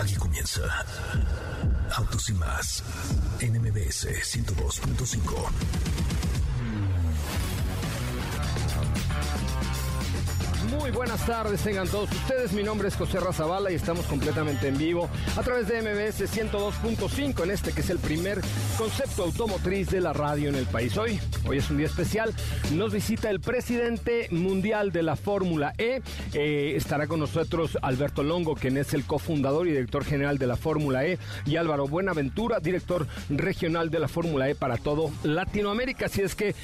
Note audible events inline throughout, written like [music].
Aquí comienza Autos y más en MBS 102.5. Muy buenas tardes, tengan todos ustedes. Mi nombre es José Razabala y estamos completamente en vivo a través de MBS 102.5 en este que es el primer concepto automotriz de la radio en el país. Hoy, hoy es un día especial. Nos visita el presidente mundial de la Fórmula E. Eh, estará con nosotros Alberto Longo, quien es el cofundador y director general de la Fórmula E, y Álvaro Buenaventura, director regional de la Fórmula E para todo Latinoamérica. Así es que,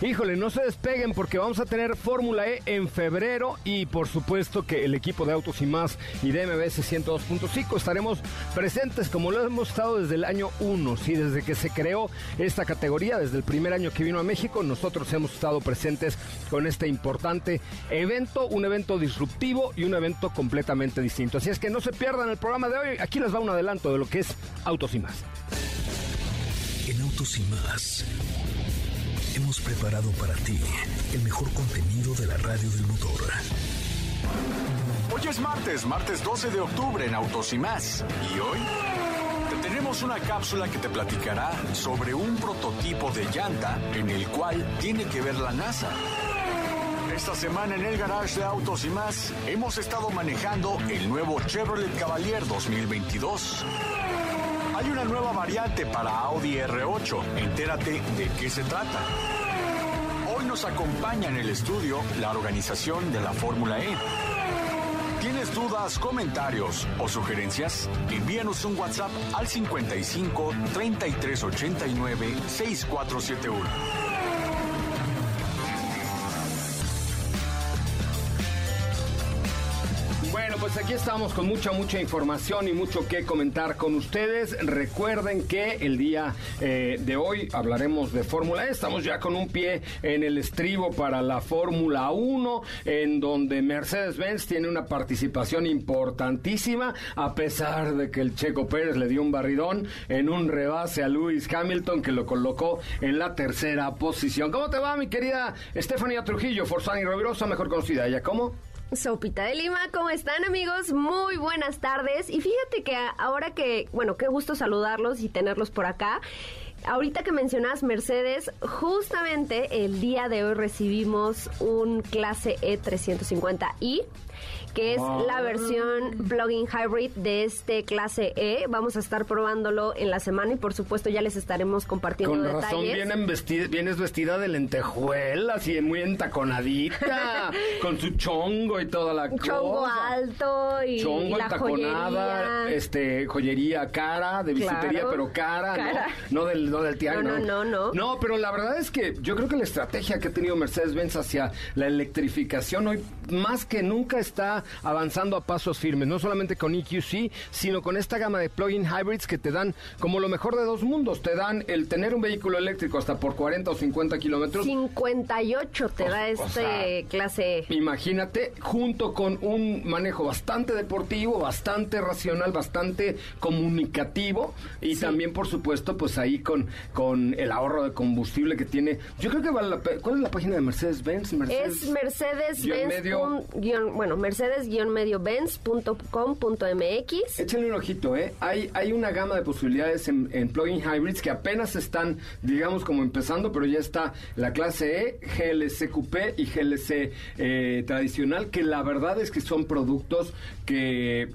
híjole, no se despeguen porque vamos a tener Fórmula E en febrero y por supuesto que el equipo de Autos y Más y de MBS 102.5 estaremos presentes como lo hemos estado desde el año 1, sí, desde que se creó esta categoría, desde el primer año que vino a México, nosotros hemos estado presentes con este importante evento, un evento disruptivo y un evento completamente distinto. Así es que no se pierdan el programa de hoy, aquí les va un adelanto de lo que es Autos y Más. En Autos y Más hemos preparado para ti el mejor contenido de la radio del motor. Hoy es martes, martes 12 de octubre en Autos y más. Y hoy te tenemos una cápsula que te platicará sobre un prototipo de llanta en el cual tiene que ver la NASA. Esta semana en el garage de Autos y más hemos estado manejando el nuevo Chevrolet Cavalier 2022. Hay una nueva variante para Audi R8. Entérate de qué se trata. Hoy nos acompaña en el estudio la organización de la Fórmula E. ¿Tienes dudas, comentarios o sugerencias? Envíanos un WhatsApp al 55 3389 6471. Pues aquí estamos con mucha, mucha información y mucho que comentar con ustedes. Recuerden que el día eh, de hoy hablaremos de Fórmula E. Estamos ya con un pie en el estribo para la Fórmula 1, en donde Mercedes-Benz tiene una participación importantísima, a pesar de que el Checo Pérez le dio un barridón en un rebase a Lewis Hamilton, que lo colocó en la tercera posición. ¿Cómo te va, mi querida Estefanía Trujillo, Forzani Rovirosa, mejor conocida ella como? Sopita de Lima, ¿cómo están amigos? Muy buenas tardes. Y fíjate que ahora que, bueno, qué gusto saludarlos y tenerlos por acá. Ahorita que mencionas Mercedes, justamente el día de hoy recibimos un clase E350i que es la versión plug-in hybrid de este clase E. Vamos a estar probándolo en la semana y por supuesto ya les estaremos compartiendo Con detalles. razón vienen vestida, vienes vestida de lentejuela, así muy entaconadita, [laughs] con su chongo y toda la cosa. Chongo alto y, chongo la joyería. este joyería cara, de bisutería pero cara, ¿no? No del, no del no, no, no, no. No, pero la verdad es que yo creo que la estrategia que ha tenido Mercedes-Benz hacia la electrificación hoy más que nunca está avanzando a pasos firmes, no solamente con EQC, sino con esta gama de plug-in hybrids que te dan como lo mejor de dos mundos. Te dan el tener un vehículo eléctrico hasta por 40 o 50 kilómetros. 58 te da este clase. Imagínate, junto con un manejo bastante deportivo, bastante racional, bastante comunicativo y también, por supuesto, pues ahí con con, el ahorro de combustible que tiene. Yo creo que vale la pena. ¿Cuál es la página de Mercedes-Benz? Es Mercedes-Benz. Bueno, Mercedes-Benz.com.mx. Échenle un ojito, ¿eh? Hay, hay una gama de posibilidades en, en plug-in hybrids que apenas están, digamos, como empezando, pero ya está la clase E, GLC Coupé y GLC eh, tradicional, que la verdad es que son productos que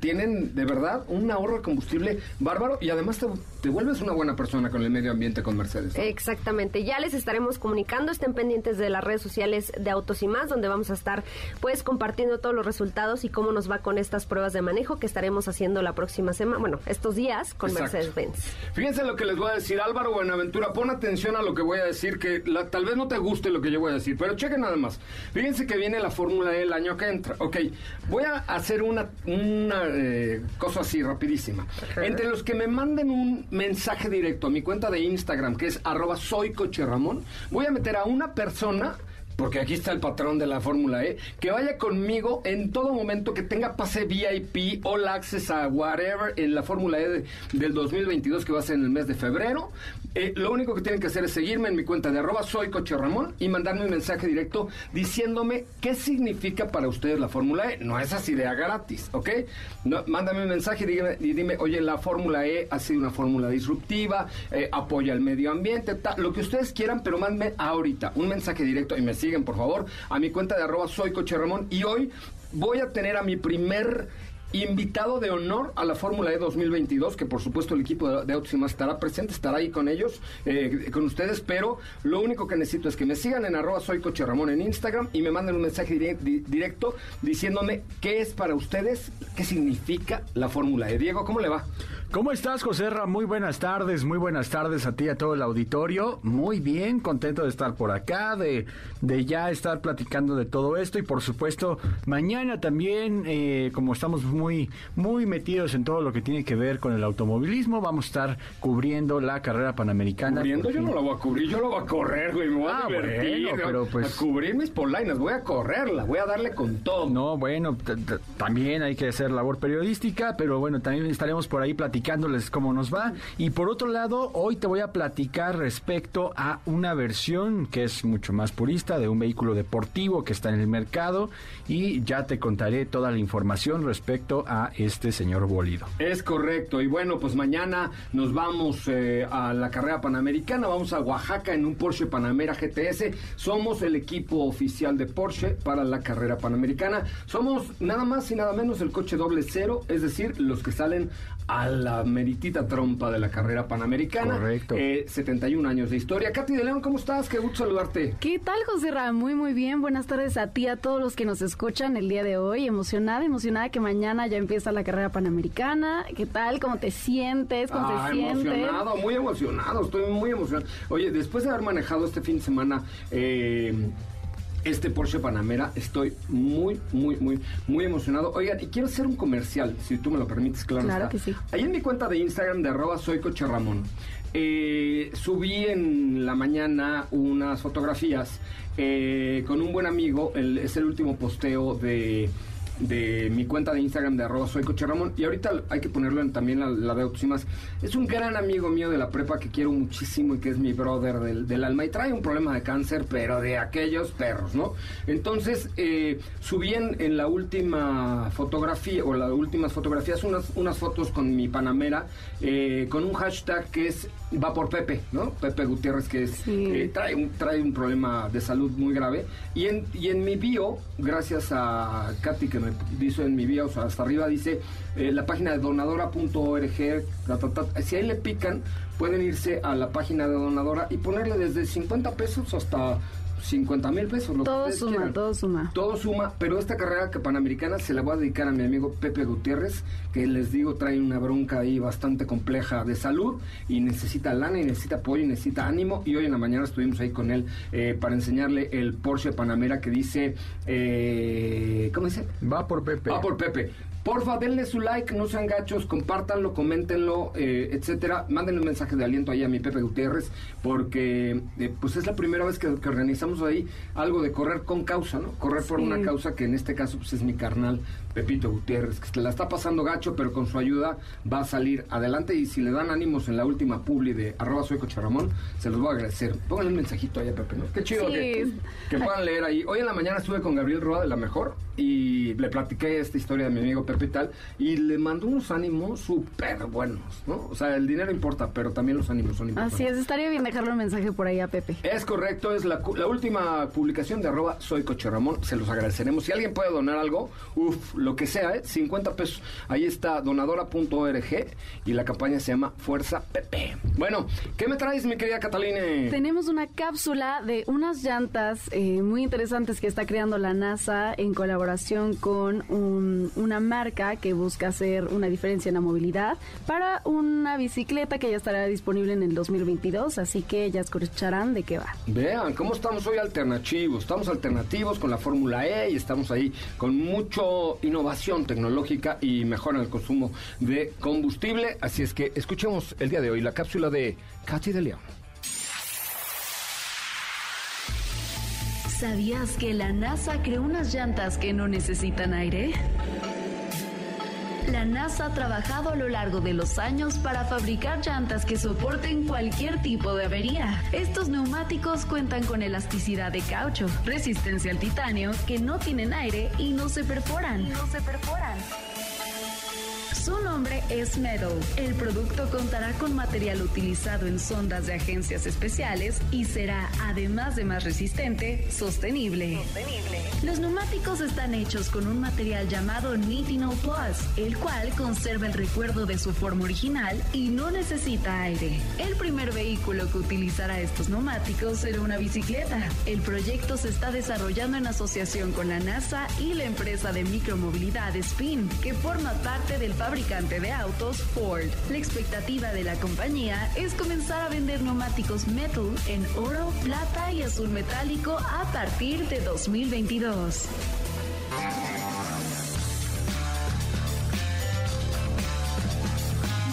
tienen de verdad un ahorro de combustible bárbaro y además te, vuelves una buena persona con el medio ambiente con Mercedes. Exactamente, ya les estaremos comunicando, estén pendientes de las redes sociales de Autos y más, donde vamos a estar pues compartiendo todos los resultados y cómo nos va con estas pruebas de manejo que estaremos haciendo la próxima semana, bueno, estos días con Mercedes-Benz. Fíjense lo que les voy a decir, Álvaro Buenaventura, pon atención a lo que voy a decir, que tal vez no te guste lo que yo voy a decir, pero chequen nada más. Fíjense que viene la Fórmula E el año que entra. Ok, voy a hacer una, una eh, cosa así rapidísima. Entre los que me manden un mensaje directo a mi cuenta de Instagram, que es arroba soy Ramón, voy a meter a una persona porque aquí está el patrón de la Fórmula E, que vaya conmigo en todo momento, que tenga pase VIP, all access a whatever en la Fórmula E del 2022, que va a ser en el mes de febrero. Eh, lo único que tienen que hacer es seguirme en mi cuenta de arroba soy Coche y mandarme un mensaje directo diciéndome qué significa para ustedes la Fórmula E. No es así de gratis, ¿ok? Mándame un mensaje y dime, oye, la Fórmula E ha sido una fórmula disruptiva, eh, apoya el medio ambiente, lo que ustedes quieran, pero mándenme ahorita un mensaje directo y me siguen, por favor, a mi cuenta de arroba soy Coche. Y hoy voy a tener a mi primer invitado de honor a la Fórmula E 2022, que por supuesto el equipo de, de estará presente, estará ahí con ellos, eh, con ustedes, pero lo único que necesito es que me sigan en arroba soy Coche Ramón en Instagram y me manden un mensaje directo diciéndome qué es para ustedes, qué significa la Fórmula E. Diego, ¿cómo le va? ¿Cómo estás, José Ra? Muy buenas tardes, muy buenas tardes a ti y a todo el auditorio. Muy bien, contento de estar por acá, de, de ya estar platicando de todo esto y por supuesto mañana también, eh, como estamos muy, muy metidos en todo lo que tiene que ver con el automovilismo, vamos a estar cubriendo la carrera panamericana. Cubriendo yo no la voy a cubrir, yo la voy a correr, güey, me voy a ah, pero pues... a cubrir mis polainas, voy a correrla, voy a darle con todo. No, bueno, también hay que hacer labor periodística, pero bueno, también estaremos por ahí platicando platicándoles cómo nos va. Y por otro lado, hoy te voy a platicar respecto a una versión que es mucho más purista de un vehículo deportivo que está en el mercado y ya te contaré toda la información respecto a este señor bolido. Es correcto. Y bueno, pues mañana nos vamos eh, a la carrera panamericana, vamos a Oaxaca en un Porsche Panamera GTS. Somos el equipo oficial de Porsche para la carrera panamericana. Somos nada más y nada menos el coche doble cero, es decir, los que salen a la meritita trompa de la carrera panamericana. Correcto. 71 eh, años de historia. Katy de León, ¿cómo estás? Qué gusto saludarte. ¿Qué tal, José Ra? Muy, muy bien. Buenas tardes a ti, a todos los que nos escuchan el día de hoy. Emocionada, emocionada que mañana ya empieza la carrera panamericana. ¿Qué tal? ¿Cómo te sientes? ¿Cómo ah, te sientes? Emocionado, muy emocionado. Estoy muy emocionado. Oye, después de haber manejado este fin de semana... Eh, este Porsche Panamera. Estoy muy, muy, muy, muy emocionado. Oigan, y quiero hacer un comercial, si tú me lo permites, claro. Claro que sí. Ahí en mi cuenta de Instagram de arroba soy Coche Ramón. Eh, subí en la mañana unas fotografías eh, con un buen amigo. es el último posteo de de mi cuenta de Instagram de arroba soy Coche Ramón. Y ahorita hay que ponerlo en, también la, la de Autosimas. Es un gran amigo mío de la prepa que quiero muchísimo y que es mi brother del, del alma. Y trae un problema de cáncer, pero de aquellos perros, ¿no? Entonces, eh, subí en, la última fotografía, o las últimas fotografías, unas, unas fotos con mi Panamera, eh, con un hashtag que es va por Pepe, ¿no? Pepe Gutiérrez, que es, eh, trae, un, trae un problema de salud muy grave. Y en, y en mi bio, gracias a Katy que me dice en mi bio, o sea, hasta arriba dice eh, la página de donadora.org. Si ahí le pican, pueden irse a la página de donadora y ponerle desde 50 pesos hasta 50 mil pesos. todo suma, todo suma. Todo suma, pero esta carrera panamericana se la voy a dedicar a mi amigo Pepe Gutiérrez, que les digo trae una bronca ahí bastante compleja de salud y necesita lana y necesita apoyo y necesita ánimo. Y hoy en la mañana estuvimos ahí con él eh, para enseñarle el Porsche Panamera que dice, eh, ¿cómo dice? Va por Pepe. Va por Pepe. Porfa, denle su like, no sean gachos, compártanlo, coméntenlo, eh, etcétera. Mándenle un mensaje de aliento ahí a mi Pepe Gutiérrez, porque eh, pues es la primera vez que, que organizamos ahí algo de correr con causa, ¿no? Correr por una causa que en este caso pues es mi carnal Pepito Gutiérrez, que se la está pasando gacho, pero con su ayuda va a salir adelante y si le dan ánimos en la última publi de arroba soy se los voy a agradecer. Pónganle un mensajito ahí a Pepe, ¿no? Qué chido Sí. que, que puedan leer ahí. Hoy en la mañana estuve con Gabriel Roa de La Mejor y le platiqué esta historia de mi amigo Pepe y tal y le mandó unos ánimos súper buenos, ¿no? O sea, el dinero importa, pero también los ánimos son importantes. Así es, estaría bien dejarle un mensaje por ahí a Pepe. Es correcto, es la, última publicación de arroba soy Coche Ramón, se los agradeceremos. Si alguien puede donar algo, uff, lo que sea, ¿eh? 50 pesos. Ahí está donadora.org y la campaña se llama Fuerza Pepe. Bueno, ¿qué me traes, mi querida Catalina? Tenemos una cápsula de unas llantas eh, muy interesantes que está creando la NASA en colaboración con un- una marca que busca hacer una diferencia en la movilidad para una bicicleta que ya estará disponible en el 2022, así que ya escucharán de qué va. Vean, ¿cómo estamos hoy alternativos? Estamos alternativos con la Fórmula E y estamos ahí con mucho innovación tecnológica y mejora en el consumo de combustible. Así es que escuchemos el día de hoy la cápsula de Katy de León. ¿Sabías que la NASA creó unas llantas que no necesitan aire? La NASA ha trabajado a lo largo de los años para fabricar llantas que soporten cualquier tipo de avería. Estos neumáticos cuentan con elasticidad de caucho, resistencia al titanio, que no tienen aire y no se perforan. No se perforan. Su nombre es Metal. El producto contará con material utilizado en sondas de agencias especiales y será, además de más resistente, sostenible. Los neumáticos están hechos con un material llamado Nitinol Plus, el cual conserva el recuerdo de su forma original y no necesita aire. El primer vehículo que utilizará estos neumáticos será una bicicleta. El proyecto se está desarrollando en asociación con la NASA y la empresa de micromovilidad Spin, que forma parte del fabricante de autos Ford. La expectativa de la compañía es comenzar a vender neumáticos metal en oro, plata y azul metálico a partir de 2022.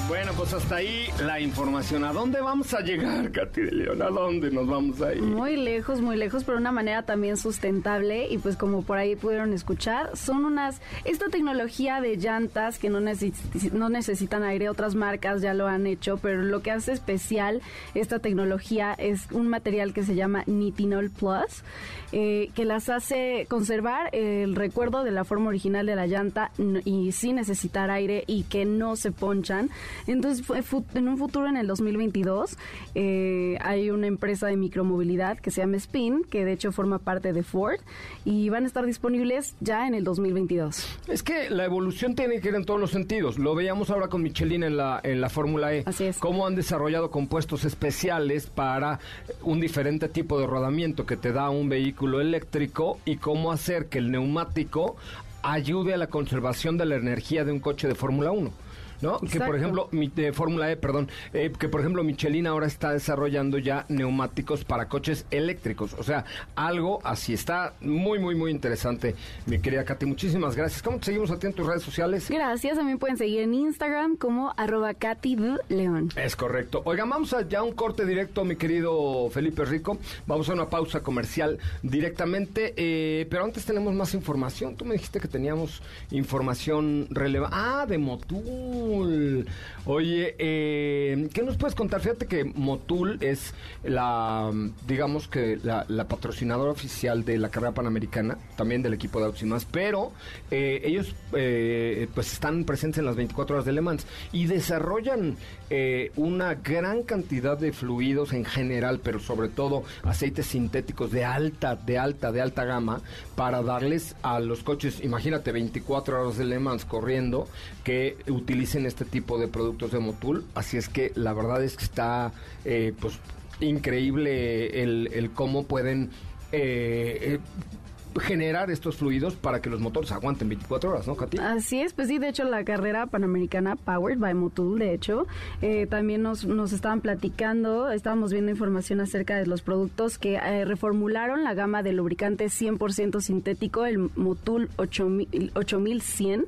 Bueno, pues hasta ahí la información. ¿A dónde vamos a llegar, Katy de León? ¿A dónde nos vamos a ir? Muy lejos, muy lejos, pero de una manera también sustentable y pues como por ahí pudieron escuchar, son unas, esta tecnología de llantas que no, no necesitan aire, otras marcas ya lo han hecho, pero lo que hace especial esta tecnología es un material que se llama Nitinol Plus, eh, que las hace conservar el recuerdo de la forma original de la llanta y sin necesitar aire y que no se ponchan. Entonces, fue en un futuro, en el 2022, eh, hay una empresa de micromovilidad que se llama Spin, que de hecho forma parte de Ford, y van a estar disponibles ya en el 2022. Es que la evolución tiene que ir en todos los sentidos. Lo veíamos ahora con Michelin en la, en la Fórmula E. Así es. Cómo han desarrollado compuestos especiales para un diferente tipo de rodamiento que te da un vehículo eléctrico y cómo hacer que el neumático ayude a la conservación de la energía de un coche de Fórmula 1. ¿No? Que por ejemplo, mi- de Fórmula E, perdón, eh, que por ejemplo Michelin ahora está desarrollando ya neumáticos para coches eléctricos. O sea, algo así está muy, muy, muy interesante, mi querida Katy. Muchísimas gracias. ¿Cómo te seguimos a ti en tus redes sociales? Gracias, también pueden seguir en Instagram como arroba Katy. León. Es correcto. Oigan, vamos a ya un corte directo, mi querido Felipe Rico. Vamos a una pausa comercial directamente, eh, pero antes tenemos más información. Tú me dijiste que teníamos información relevante. Ah, de Motul. Oye, eh, ¿qué nos puedes contar? Fíjate que Motul es la, digamos que la, patrocinadora oficial de la carrera panamericana, también del equipo de más, pero eh, ellos eh, pues están presentes en las 24 horas de Le Mans y desarrollan una gran cantidad de fluidos en general, pero sobre todo aceites sintéticos de alta, de alta, de alta gama para darles a los coches, imagínate, 24 horas de Le Mans corriendo, que utilicen este tipo de productos de Motul. Así es que la verdad es que está eh, pues increíble el, el cómo pueden... eh, eh, generar estos fluidos para que los motores aguanten 24 horas, ¿no, Katy? Así es, pues sí, de hecho la carrera panamericana Powered by Motul, de hecho, eh, también nos, nos estaban platicando, estábamos viendo información acerca de los productos que eh, reformularon la gama de lubricante 100% sintético, el Motul 8000 8100,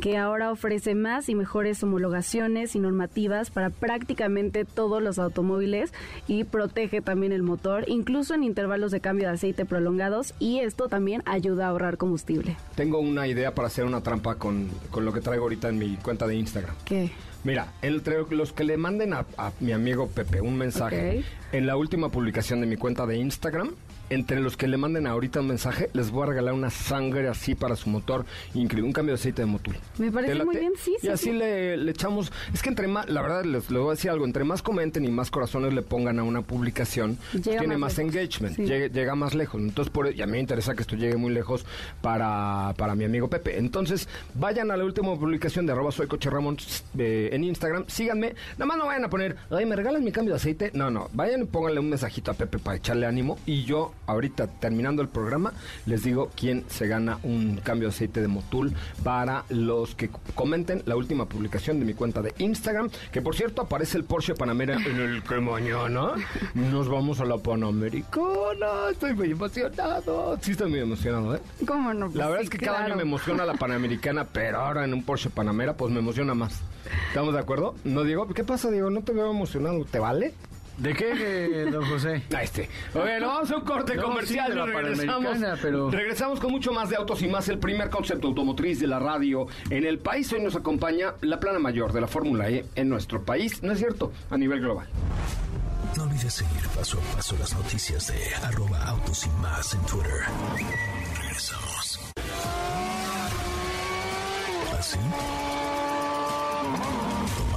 que ahora ofrece más y mejores homologaciones y normativas para prácticamente todos los automóviles y protege también el motor, incluso en intervalos de cambio de aceite prolongados y esto también ayuda a ahorrar combustible. Tengo una idea para hacer una trampa con, con lo que traigo ahorita en mi cuenta de Instagram. ¿Qué? Mira, entre los que le manden a, a mi amigo Pepe un mensaje en la última publicación de mi cuenta de Instagram, entre los que le manden ahorita un mensaje, les voy a regalar una sangre así para su motor, increíble, un cambio de aceite de motor. Me parece ¿Te muy bien, sí, sí, Y así sí. Le, le echamos, es que entre más, la verdad les, les voy a decir algo, entre más comenten y más corazones le pongan a una publicación, pues Llega tiene más engagement, sí. llega, llega más lejos. Entonces, por, y a mí me interesa que esto llegue muy lejos para, para mi amigo Pepe. Entonces, vayan a la última publicación de arroba soy coche Ramón eh, en Instagram, síganme, nada más no vayan a poner, ay, ¿me regalan mi cambio de aceite? No, no, vayan y pónganle un mensajito a Pepe para echarle ánimo y yo ahorita terminando el programa les digo quién se gana un cambio de aceite de Motul para los que comenten la última publicación de mi cuenta de Instagram, que por cierto aparece el Porsche Panamera en el que mañana nos vamos a la Panamericana, estoy muy emocionado, sí estoy muy emocionado, ¿eh? ¿Cómo no? Pues La verdad sí, es que cada año me emociona la Panamericana, pero ahora en un Porsche Panamera, pues me emociona más. ¿Estamos de acuerdo? No, Diego, ¿qué pasa, Diego? No te veo emocionado, ¿te vale? ¿De qué, eh, don José? [laughs] A este. Bueno, vamos a un corte No, comercial. sí, de la regresamos, pero- regresamos con mucho más de autos y más. El primer concepto automotriz de la radio en el país. Hoy nos acompaña la plana mayor de la Fórmula E en nuestro país. ¿No es cierto? A nivel global. No olvides seguir paso a paso las noticias de arroba autos y más en Twitter. Regresamos. ¿Así?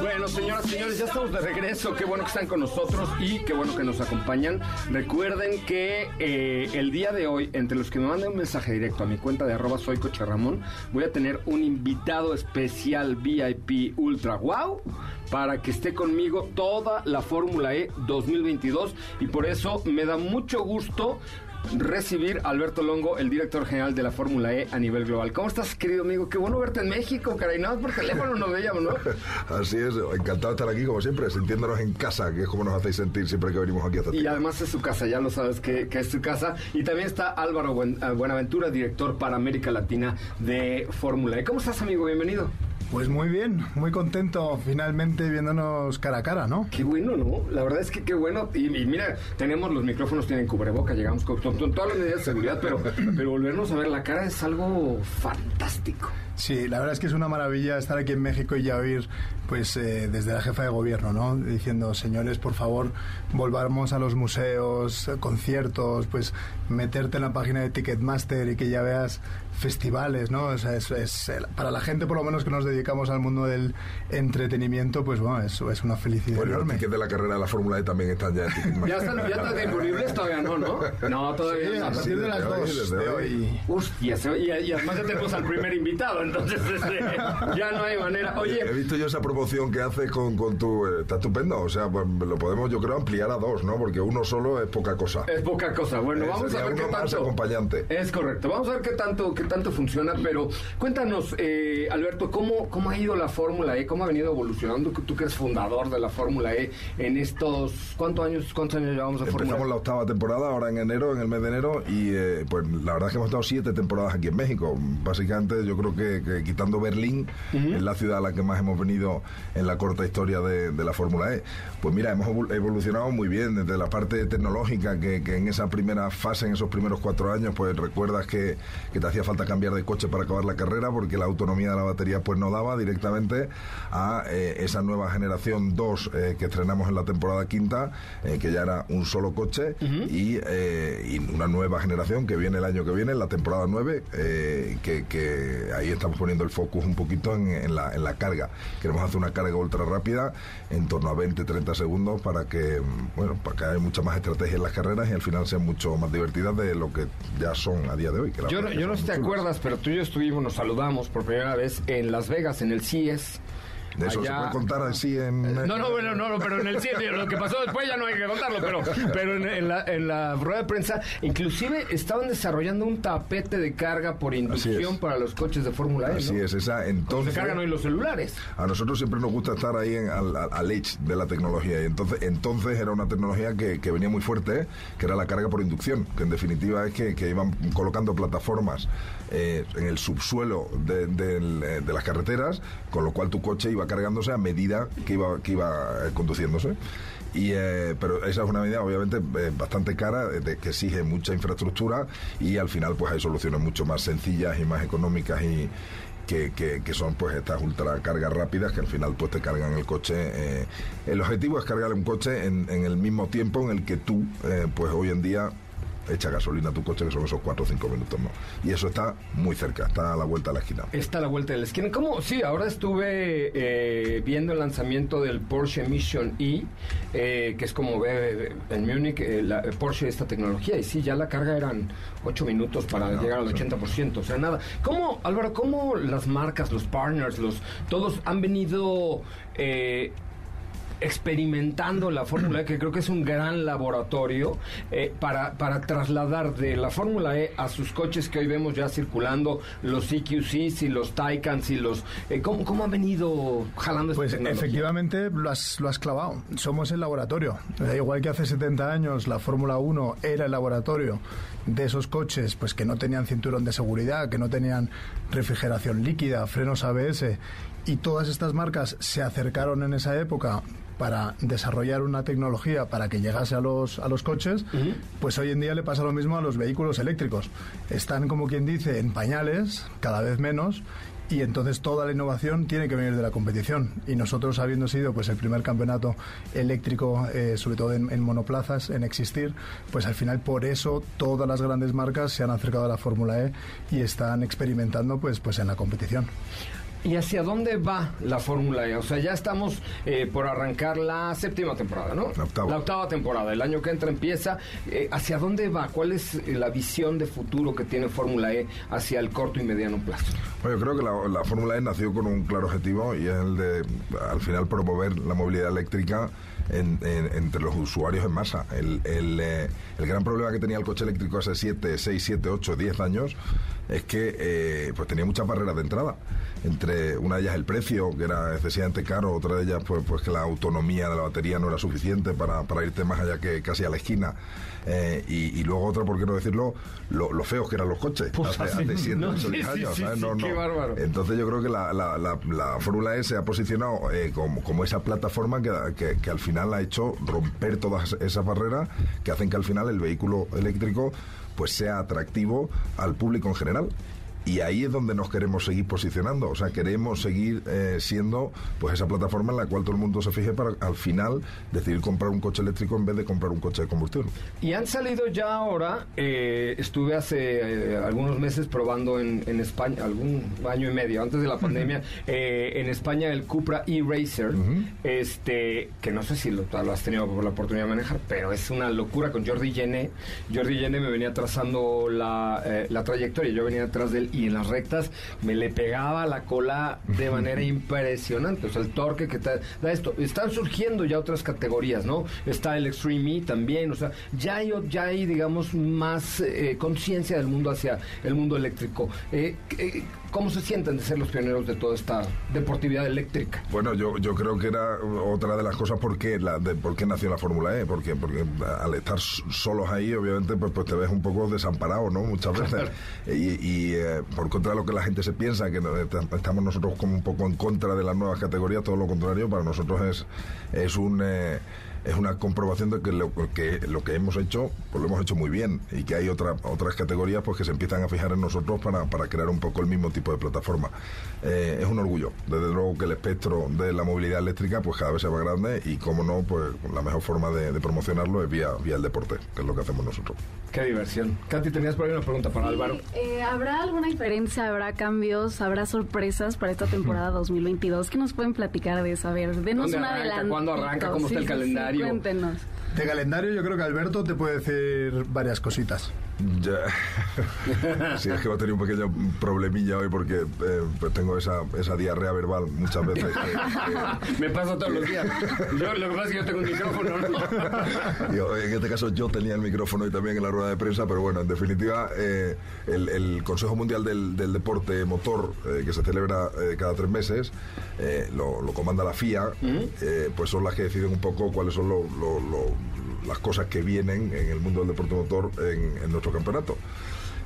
Bueno, señoras y señores, ya estamos de regreso. Qué bueno que están con nosotros y qué bueno que nos acompañan. Recuerden que eh, el día de hoy, entre los que me manden un mensaje directo a mi cuenta de arroba soy voy a tener un invitado especial VIP Ultra Wow para que esté conmigo toda la Fórmula E 2022 y por eso me da mucho gusto recibir a Alberto Longo, el director general de la Fórmula E a nivel global. ¿Cómo estás, querido amigo? Qué bueno verte en México, caray. No, por teléfono nos veíamos, ¿no? [laughs] Así es, encantado de estar aquí como siempre, sintiéndonos en casa, que es como nos hacéis sentir siempre que venimos aquí a Y además es su casa, ya lo sabes que, que es su casa. Y también está Álvaro eh, Buenaventura, director para América Latina de Fórmula E. ¿Cómo estás, amigo? Bienvenido. Pues muy bien, muy contento finalmente viéndonos cara a cara, ¿no? Qué bueno, ¿no? La verdad es que qué bueno. Y, y mira, tenemos los micrófonos, tienen cubreboca, llegamos con, con- con todas las medidas de seguridad, pero, pero volvernos a ver la cara es algo fantástico. Sí, la verdad es que es una maravilla estar aquí en México y ya oír, pues, eh, desde la jefa de gobierno, ¿no? Diciendo, señores, por favor, volvamos a los museos, eh, conciertos, pues, meterte en la página de Ticketmaster y que ya veas festivales, ¿no? O sea, es, es, para la gente, por lo menos, que nos dedicamos al mundo del entretenimiento, pues, bueno, es, es una felicidad Bueno, los enorme. tickets de la carrera de la Fórmula E también están ya. ¿Ya están, ya están disponibles? Todavía no, ¿no? No, todavía Sí, no. a partir de las dos de hoy. Hostia, y, y además ya tenemos al primer invitado, entonces este, ya no hay manera. Oye, He visto yo esa promoción que haces con, con tu... eh, está estupendo, o sea, pues lo podemos yo creo ampliar a dos, ¿no? Porque uno solo es poca cosa. Es poca cosa. Bueno, Eh, vamos a ver qué uno más tanto. acompañante. Es correcto. Vamos a ver qué tanto, qué tanto funciona. Pero cuéntanos, eh, Alberto, ¿cómo, ¿cómo ha ido la Fórmula E? ¿Cómo ha venido evolucionando? Tú que eres fundador de la Fórmula E en estos. ¿Cuántos años, cuántos años llevamos de Fórmula Empezamos E? la octava temporada ahora en enero, en el mes de enero, y eh, pues la verdad es que hemos estado siete temporadas aquí en México. Básicamente yo creo que, que quitando Berlín, es la ciudad a la que más hemos venido en la corta historia de, de la Fórmula E. Pues mira, hemos evol- evolucionado muy bien desde la parte tecnológica, que, que en esa primera fase, en esos primeros cuatro años, pues recuerdas que, que te hacía falta cambiar de coche para acabar la carrera, porque la autonomía de la batería pues no daba directamente a eh, esa nueva generación 2 eh, que estrenamos en la temporada quinta, eh, que ya era un solo coche y, y una nueva generación que viene el año que viene, la temporada 9, eh, que, ahí estamos poniendo el focus un poquito en, la, en la carga. Queremos hacer una carga ultra rápida en torno a 20-30 segundos para que, bueno, para que haya mucha más estrategia en las carreras y al final sean mucho más divertidas de lo que ya son a día de hoy. yo no, yo no te acuerdas, pero tú y yo estuvimos, nos saludamos por primera vez en Las Vegas, en el CIES de eso se puede contar así en... No, no, bueno, no, pero en el cine, lo que pasó después ya no hay que contarlo, pero, pero en, la, en la rueda de prensa, inclusive estaban desarrollando un tapete de carga por inducción para los coches de Fórmula E. Así es, esa entonces... Se cargan hoy los celulares. A nosotros siempre nos gusta estar ahí en, al, al edge de la tecnología y entonces, entonces era una tecnología que, que venía muy fuerte, que era la carga por inducción, que en definitiva es que, que iban colocando plataformas eh, en el subsuelo de, de, de las carreteras, con lo cual tu coche iba cargándose a medida que iba, que iba eh, conduciéndose. Y, eh, pero esa es una medida obviamente eh, bastante cara, de, que exige mucha infraestructura y al final pues hay soluciones mucho más sencillas y más económicas y, que, que, son pues estas ultra cargas rápidas que al final pues te cargan el coche. el objetivo es cargar un coche en, en, el mismo tiempo en el que tú pues hoy en día echa gasolina a tu coche, que son esos 4 o 5 minutos, ¿no? Y eso está muy cerca, está a la vuelta de la esquina. Está a la vuelta de la esquina. ¿Cómo? Sí, ahora estuve eh, viendo el lanzamiento del Porsche Mission E, eh, que es como ve en Múnich, eh, la, Porsche esta tecnología, y sí, ya la carga eran 8 minutos para llegar al 80%, o sea, nada. ¿Cómo, Álvaro, cómo las marcas, los partners, los todos han venido experimentando la Fórmula E, que creo que es un gran laboratorio eh, para, para trasladar de la Fórmula E a sus coches que hoy vemos ya circulando, los EQCs y los Taycans y los... Eh, ¿cómo, ¿cómo, ha venido jalando Pues efectivamente lo has, lo has clavado. Somos el laboratorio. igual que hace 70 años la Fórmula 1 era el laboratorio de esos coches pues que no tenían cinturón de seguridad, que no tenían refrigeración líquida, frenos ABS y todas estas marcas se acercaron en esa época para desarrollar una tecnología para que llegase a los, a los coches, pues hoy en día le pasa lo mismo a los vehículos eléctricos. Están, como quien dice, en pañales, cada vez menos, y entonces toda la innovación tiene que venir de la competición. Y nosotros habiendo sido pues el primer campeonato eléctrico eh, sobre todo en, en, monoplazas en existir pues al final por eso todas las grandes marcas se han acercado a la Fórmula E y están experimentando pues pues en la competición ¿Y hacia dónde va la Fórmula E? O sea, ya estamos eh, por arrancar la séptima temporada, ¿no? La octava. La octava temporada. El año que entra empieza. Eh, ¿Hacia dónde va? ¿Cuál es eh, la visión de futuro que tiene Fórmula E hacia el corto y mediano plazo? Bueno, yo creo que la, Fórmula E nació con un claro objetivo y es el de, al final, promover la movilidad eléctrica entre los usuarios en masa. El, el, el, gran problema que tenía el coche eléctrico hace 7, 6, 7, 8, 10 años es que pues tenía muchas barreras de entrada. Entre una de ellas el precio, que era excesivamente caro, otra de ellas pues, pues que la autonomía de la batería no era suficiente para, para irte más allá que casi a la esquina. Eh, y, luego otra, por qué no decirlo, lo, feos que eran los coches. Pues hace, años. Entonces yo creo que la, la, la, Fórmula E se ha posicionado eh, como, como, esa plataforma que, que, al final ha hecho romper todas esas barreras que hacen que al final el vehículo eléctrico pues sea atractivo al público en general y ahí es donde nos queremos seguir posicionando. O sea, queremos seguir eh, siendo pues esa plataforma en la cual todo el mundo se fije para al final decidir comprar un coche eléctrico en vez de comprar un coche de combustión. Y han salido ya ahora, eh, estuve hace eh, algunos meses probando en, España, algún año y medio antes de la pandemia, en España el Cupra e-Racer, este, que no sé si lo, has tenido la oportunidad de manejar, pero es una locura con Jordi Yene. Jordi Yene me venía trazando la, la trayectoria, yo venía detrás del y en las rectas me le pegaba la cola de manera impresionante. O sea, el torque que te da esto. Están surgiendo ya otras categorías, ¿no? Está el Extreme E también. O sea, ya hay, ya hay digamos, más eh, conciencia del mundo hacia el mundo eléctrico. Eh, eh, ¿Cómo se sienten de ser los pioneros de toda esta deportividad eléctrica? Bueno, yo, yo creo que era otra de las cosas por qué, la, de, por qué nació la Fórmula E, porque, porque al estar solos ahí, obviamente, pues, pues te ves un poco desamparado, ¿no? Muchas veces. y, eh, por contra de lo que la gente se piensa, que estamos nosotros como un poco en contra de las nuevas categorías, todo lo contrario, para nosotros es, es un... Eh, es una comprobación de que lo que lo que hemos hecho pues lo hemos hecho muy bien y que hay otra, otras categorías pues que se empiezan a fijar en nosotros para, para crear un poco el mismo tipo de plataforma Eh, es un orgullo desde luego que el espectro de la movilidad eléctrica pues cada vez se va grande y como no pues la mejor forma de, de promocionarlo es vía, vía el deporte que es lo que hacemos nosotros Qué diversión. Katy, tenías por ahí una pregunta para Álvaro. Eh, ¿Habrá alguna diferencia, habrá cambios, habrá sorpresas para esta temporada 2022? ¿Qué nos pueden platicar de eso? A ver, denos ¿Dónde una adelantito. ¿Cuándo arranca? ¿Cómo está el calendario? Cuéntenos. De calendario yo creo que Alberto te puede decir varias cositas. Ya. [laughs] sí, es que va a tener un pequeño problemilla hoy porque eh, pues tengo esa, esa diarrea verbal muchas veces. que- [laughs] que- Me pasa todos los días. Yo, lo que pasa es que yo tengo un micrófono, ¿no? [laughs] Yo, en este caso yo tenía el micrófono y también en la rueda de prensa, pero bueno, en definitiva, eh, el, el Consejo Mundial del, del Deporte Motor, eh, que se celebra eh, cada tres meses, eh, lo, lo comanda la FIA, eh, pues son las que deciden un poco cuáles son lo- lo- las cosas que vienen en el mundo del deporte motor en, en nuestro campeonato.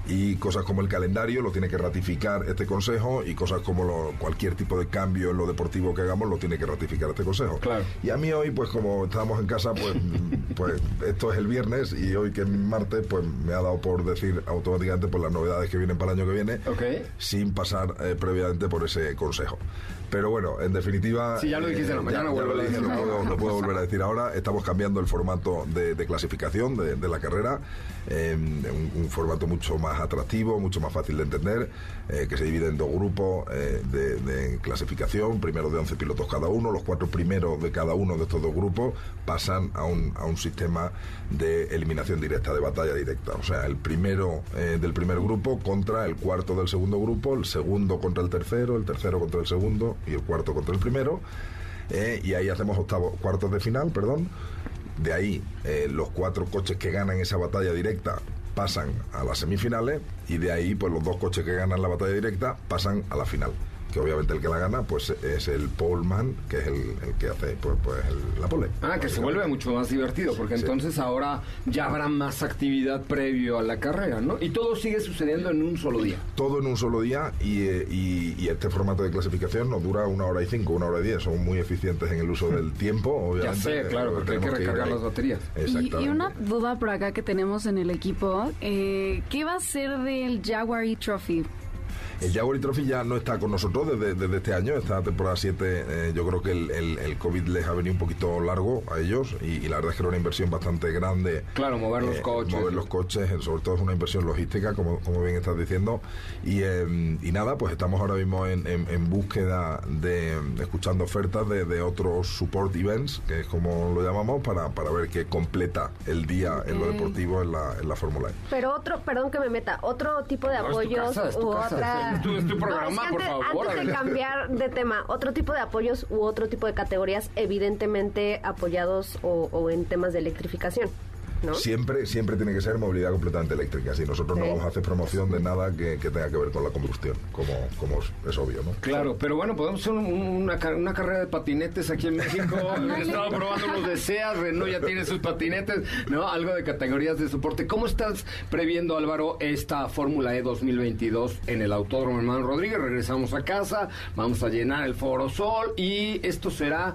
Y cosas como el calendario lo tiene que ratificar este consejo y cosas como lo- cualquier tipo de cambio en lo deportivo que hagamos lo tiene que ratificar este consejo. Claro. Y a mí hoy, pues como estábamos en casa, pues, [laughs] pues esto es el viernes y hoy que es martes, pues me ha dado por decir automáticamente pues las novedades que vienen para el año que viene, Ok. sin pasar eh, previamente por ese consejo. Pero bueno, en definitiva... Sí, ya lo dijiste la eh, mañana, ya- ya vuelvo lo a dije, lo puedo, lo puedo volver a decir ahora. Estamos cambiando el formato de, de clasificación de, de la carrera, eh, un, un formato mucho más atractivo, mucho más fácil de entender, eh, que se divide en dos grupos de, de clasificación, primero de 11 pilotos cada uno, los cuatro primeros de cada uno de estos dos grupos pasan a un, a un sistema de eliminación directa, de batalla directa. O sea, el primero del primer grupo contra el cuarto del segundo grupo, el segundo contra el tercero, el tercero contra el segundo y el cuarto contra el primero. Eh, y ahí hacemos octavos, cuartos de final, perdón. De ahí eh, los cuatro coches que ganan esa batalla directa pasan a las semifinales y de ahí pues los dos coches que ganan la batalla directa pasan a la final. Que obviamente el que la gana pues es el poleman, que es el, el que hace pues, pues el- la pole. Ah, que se vuelve mucho más divertido, porque Sí. entonces ahora ya habrá más actividad previo a la carrera, ¿no? Y todo sigue sucediendo en un solo día. todo en un solo día y, eh, y- y este formato de clasificación nos dura una hora y cinco, una hora y diez. Son muy eficientes en el uso del [laughs] tiempo, Ya obviamente. sé, claro, porque hay que recargar las baterías. Y, Exactamente. y una duda por acá que tenemos en el equipo, eh, ¿qué va a ser del Jaguar E-Trophy? El Jaguar Trophy ya no está con nosotros desde, desde este año, esta temporada 7. eh, yo creo que el, el- el COVID les ha venido un poquito largo a ellos y, y la verdad es que era una inversión bastante grande. Claro, mover los eh, coches. Mover los coches, eh, sobre todo es una inversión logística, como, como bien estás diciendo. Y, eh, y nada, pues estamos ahora mismo en, en- en búsqueda de, escuchando ofertas de, de otros support events, que es como lo llamamos, para, para ver qué completa el día en lo deportivo en la, en la Fórmula E. Pero otro, perdón que me meta, otro tipo de No, es tu apoyos casa, es tu u casa, [laughs] es tu- es tu programa, No, por antes, favor. Antes de cambiar de tema, otro tipo de apoyos u otro tipo de categorías, evidentemente apoyados o, o en temas de electrificación, ¿no? Siempre, siempre tiene que ser movilidad completamente eléctrica. Si nosotros no vamos a hacer promoción de nada que, que tenga que ver con la combustión, como, como es, obvio, ¿no? Claro, pero bueno, podemos hacer un- una, una carrera de patinetes aquí en México. [laughs] He estado probando los de SEA, Renault ya tiene sus patinetes, ¿no? Algo de categorías de soporte. ¿Cómo estás previendo, Álvaro, esta Fórmula E 2022 en el Autódromo Hermano Rodríguez? Regresamos a casa, vamos a llenar el Foro Sol y esto será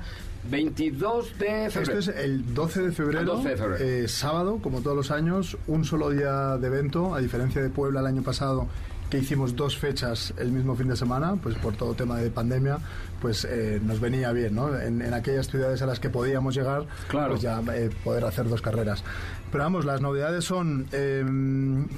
22 de febrero. Esto es el 12 de febrero, El 12 de febrero. eh, sábado, como todos los años, un solo día de evento, a diferencia de Puebla el año pasado, que hicimos dos fechas el mismo fin de semana, pues por todo tema de pandemia, pues eh, nos venía bien, ¿no? En, en aquellas ciudades a las que podíamos llegar, Claro. pues ya eh, poder hacer dos carreras. Pero vamos, las novedades son eh,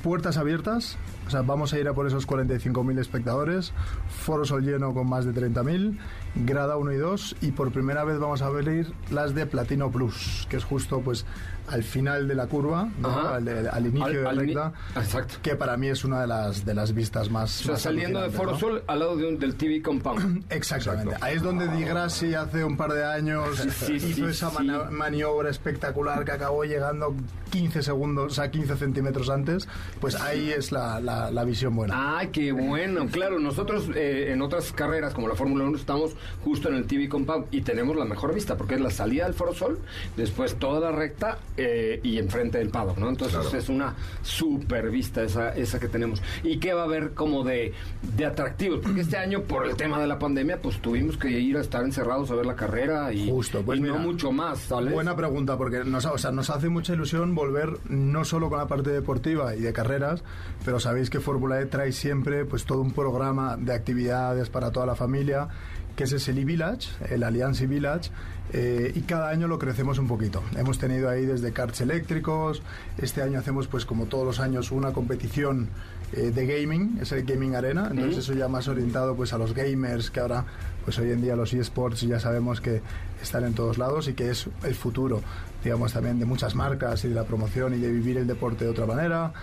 puertas abiertas, o sea, vamos a ir a por esos 45.000 espectadores, foro sol lleno con más de 30.000, grada 1 y 2, y por primera vez vamos a abrir las de Platino Plus, que es justo pues al final de la curva, ¿no? Al, de- al inicio Al- de recta, Exacto. que para mí es una de las, de las vistas más... O sea, más saliendo de Foro ¿no? Sol al lado de un- del TV Compound. [clears throat] Exactamente. Exacto. Ahí es donde Di Grassi hace un par de años [laughs] sí, hizo sí, esa sí. mani- maniobra espectacular que acabó llegando 15 segundos, o sea, 15 centímetros antes. Pues ahí es la, la- la visión buena. Ay, qué bueno. Claro, nosotros eh, en otras carreras como la Fórmula 1 estamos justo en el TV Compound y tenemos la mejor vista porque es la salida del Foro Sol, después toda la recta eh, y enfrente del paddock, ¿no? Entonces es una super vista esa, esa que tenemos. ¿Y qué va a haber como de, de atractivos? Porque este año, por el tema de la pandemia, pues tuvimos que ir a estar encerrados a ver la carrera y, Justo, pues y no mira, mucho más, ¿sabes? Buena pregunta, porque nos, o sea, nos hace mucha ilusión volver no solo con la parte deportiva y de carreras, pero sabéis que Fórmula E trae siempre pues todo un programa de actividades para toda la familia, que es el Seli Village, el Allianz Village, eh, y cada año lo crecemos un poquito. Hemos tenido ahí desde karts eléctricos, este año hacemos pues como todos los años una competición eh, de gaming, es el Gaming Arena, entonces eso ya más orientado pues a los gamers que ahora pues hoy en día los eSports ya sabemos que están en todos lados y que es el futuro, digamos también de muchas marcas y de la promoción y de vivir el deporte de otra manera.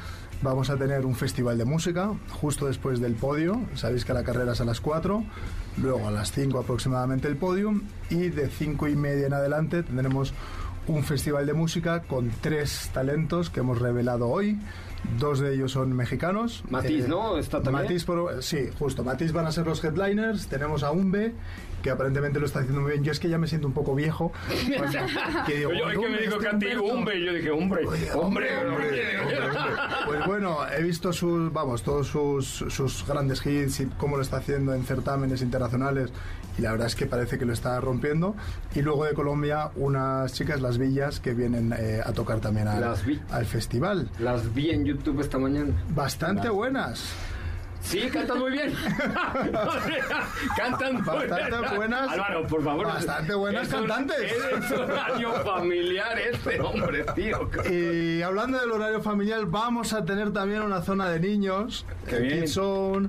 Vamos a tener un festival de música justo después del podio. Sabéis que la carrera es a las 4, luego a las 5 aproximadamente el podium y de 5 y media en adelante tendremos un festival de música con tres talentos que hemos revelado hoy. Dos de ellos son mexicanos. Matiz, Eh, ¿no? ¿Está también? Matiz, por- sí, justo. Matiz van a ser los headliners. Tenemos a Umbe, que aparentemente lo está haciendo muy bien. Yo es que ya me siento un poco viejo. que digo, Oye, hoy que me "Umbe, dijo este Katy, Humberto". hombre, yo dije, hombre, hombre, hombre. Pues bueno, he visto sus, vamos, todos sus, sus grandes hits y cómo lo está haciendo en certámenes internacionales y la verdad es que parece que lo está rompiendo. Y luego de Colombia, unas chicas, las Villas, que vienen eh, a tocar también al, Las Vi- al festival. Las vi en YouTube esta mañana. Bastante buenas. Sí, cantan muy bien. [laughs] cantan Bastante bien. buenas. Álvaro, por favor. Bastante buenas cantantes. Es un horario familiar este hombre, tío. Y hablando del horario familiar, vamos a tener también una zona de niños, Qué bien. Kids Zone,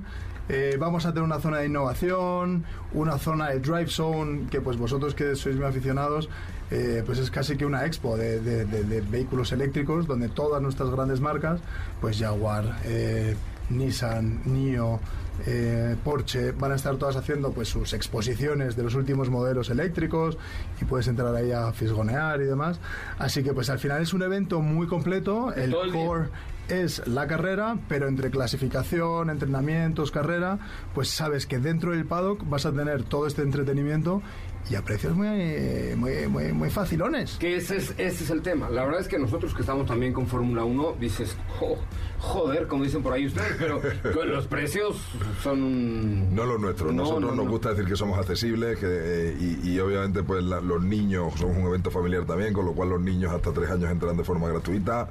eh, vamos a tener una zona de innovación, una zona de Drive Zone, que pues vosotros que sois muy aficionados, eh, pues es casi que una expo de, de- de- de vehículos eléctricos, donde todas nuestras grandes marcas, pues Jaguar, eh, Nissan, NIO, eh, Porsche, van a estar todas haciendo pues sus exposiciones de los últimos modelos eléctricos y puedes entrar ahí a fisgonear y demás. Así que pues al final es un evento muy completo. El Todo el día. core es la carrera, pero entre clasificación, entrenamientos, carrera, pues sabes que dentro del paddock vas a tener todo este entretenimiento y a precios muy, muy, muy, muy facilones. Que ese es, ese es el tema. La verdad es que nosotros que estamos también con Fórmula 1, dices, "Jo, joder, como dicen por ahí ustedes, pero [laughs] los precios son. No lo nuestro, No, nosotros no, nos no. gusta decir que somos accesibles que, eh, y, y obviamente pues la- los niños somos un evento familiar también, con lo cual los niños hasta 3 años entran de forma gratuita,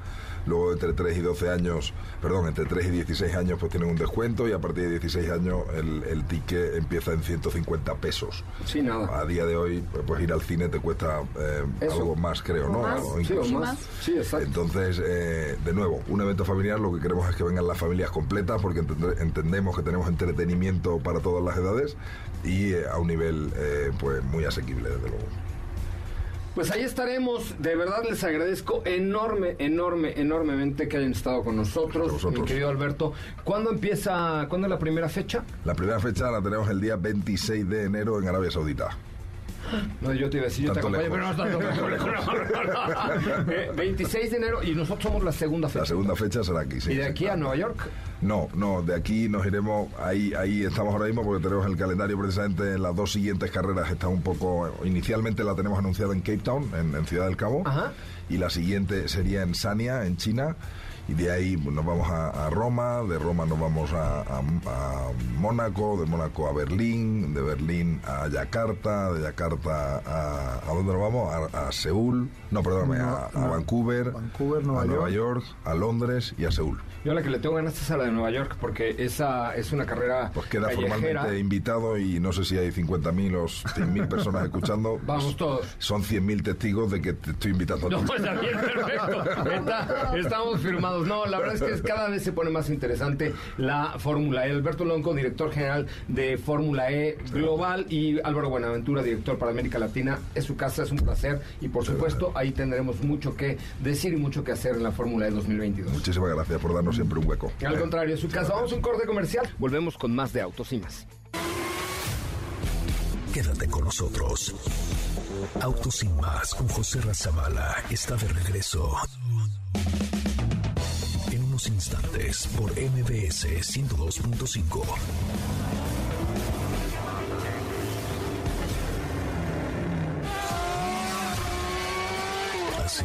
luego entre 3 y 12 años, perdón, entre 3 y 16 años pues tienen un descuento y a partir de 16 años el, el ticket empieza en 150 pesos. Sí, nada. A día de hoy pues ir al cine te cuesta eh, algo más creo, ¿no? más, O Sí, o incluso- más. Sí, exacto. entonces, eh, de nuevo, un evento familiar, lo que queremos es que vengan las familias completas porque entende- entendemos que tenemos entretenimiento para todas las edades y eh, a un nivel eh, pues muy asequible, desde luego. Pues ahí estaremos. De verdad les agradezco enorme, enorme, enormemente que hayan estado con nosotros, A vosotros. mi querido Alberto. ¿Cuándo empieza, cuándo es la primera fecha? La primera fecha la tenemos el día 26 de enero en Arabia Saudita. No, yo te iba a decir, yo te acompaño, pero no tanto lejos. No, no, no. Eh, 26 de enero y nosotros somos la segunda fecha. La segunda fecha será aquí, sí. ¿Y de sí, aquí a claro. Nueva York? No, no, de aquí nos iremos, ahí, ahí estamos ahora mismo porque tenemos el calendario precisamente, las dos siguientes carreras están un poco, inicialmente la tenemos anunciada en Cape Town, en, en Ciudad del Cabo, Ajá. y la siguiente sería en Sanya, en China, y de ahí pues, nos vamos a, a Roma, de Roma nos vamos a, a- a Mónaco, de Mónaco a Berlín, de Berlín a Yakarta, de Yakarta a... ¿A dónde nos vamos? A, Seúl, no, perdóname, a, a no, Vancouver, Vancouver, Nueva a Nueva York. York, a Londres y a Seúl. Yo la que le tengo ganas es a la de Nueva York porque esa es una carrera Pues queda callejera. formalmente invitado y no sé si hay 50.000 o 100.000 personas escuchando. [laughs] Vamos todos. Son 100.000 testigos de que te estoy invitando a No, pues está bien, perfecto. Está- estamos firmados. No, la verdad es que es- cada vez se pone más interesante la Fórmula E. Alberto Lonco, director general de Fórmula E Global, y Álvaro Buenaventura, director para América Latina. Es su casa, es un placer. Y por supuesto, ahí tendremos mucho que decir y mucho que hacer en la Fórmula E 2022. Muchísimas gracias por darnos siempre un hueco. Al contrario, es su casa. Vamos a un corte comercial. Volvemos con más de Autos y más. Quédate con nosotros. Autos sin más con José Razabala está de regreso. En unos instantes por MBS 102.5. ¿Así?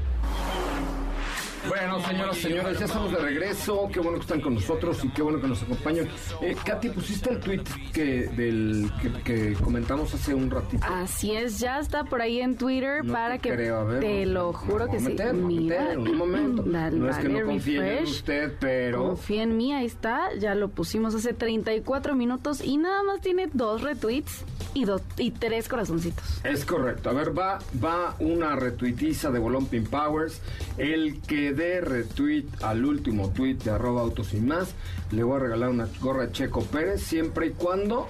Bueno, señoras señores, ya estamos de regreso. Qué bueno que están con nosotros y qué bueno que nos acompañan. Eh, Katy, pusiste el tweet que, del, que, que comentamos hace un ratito. Así es, ya está por ahí en Twitter No para te que creo, ver, te lo juro que sí. Mira, un momento. dale, No es que no dale, confíen en usted, pero... Confía en mí, ahí está, ya lo pusimos hace 34 minutos y nada más tiene dos retweets y, dos, y tres corazoncitos. Es correcto. A ver, va, va una retuitiza de Bolón Pin Powers. El que dé retweet al último tweet de arroba autos y más, le voy a regalar una gorra Checo Pérez, siempre y cuando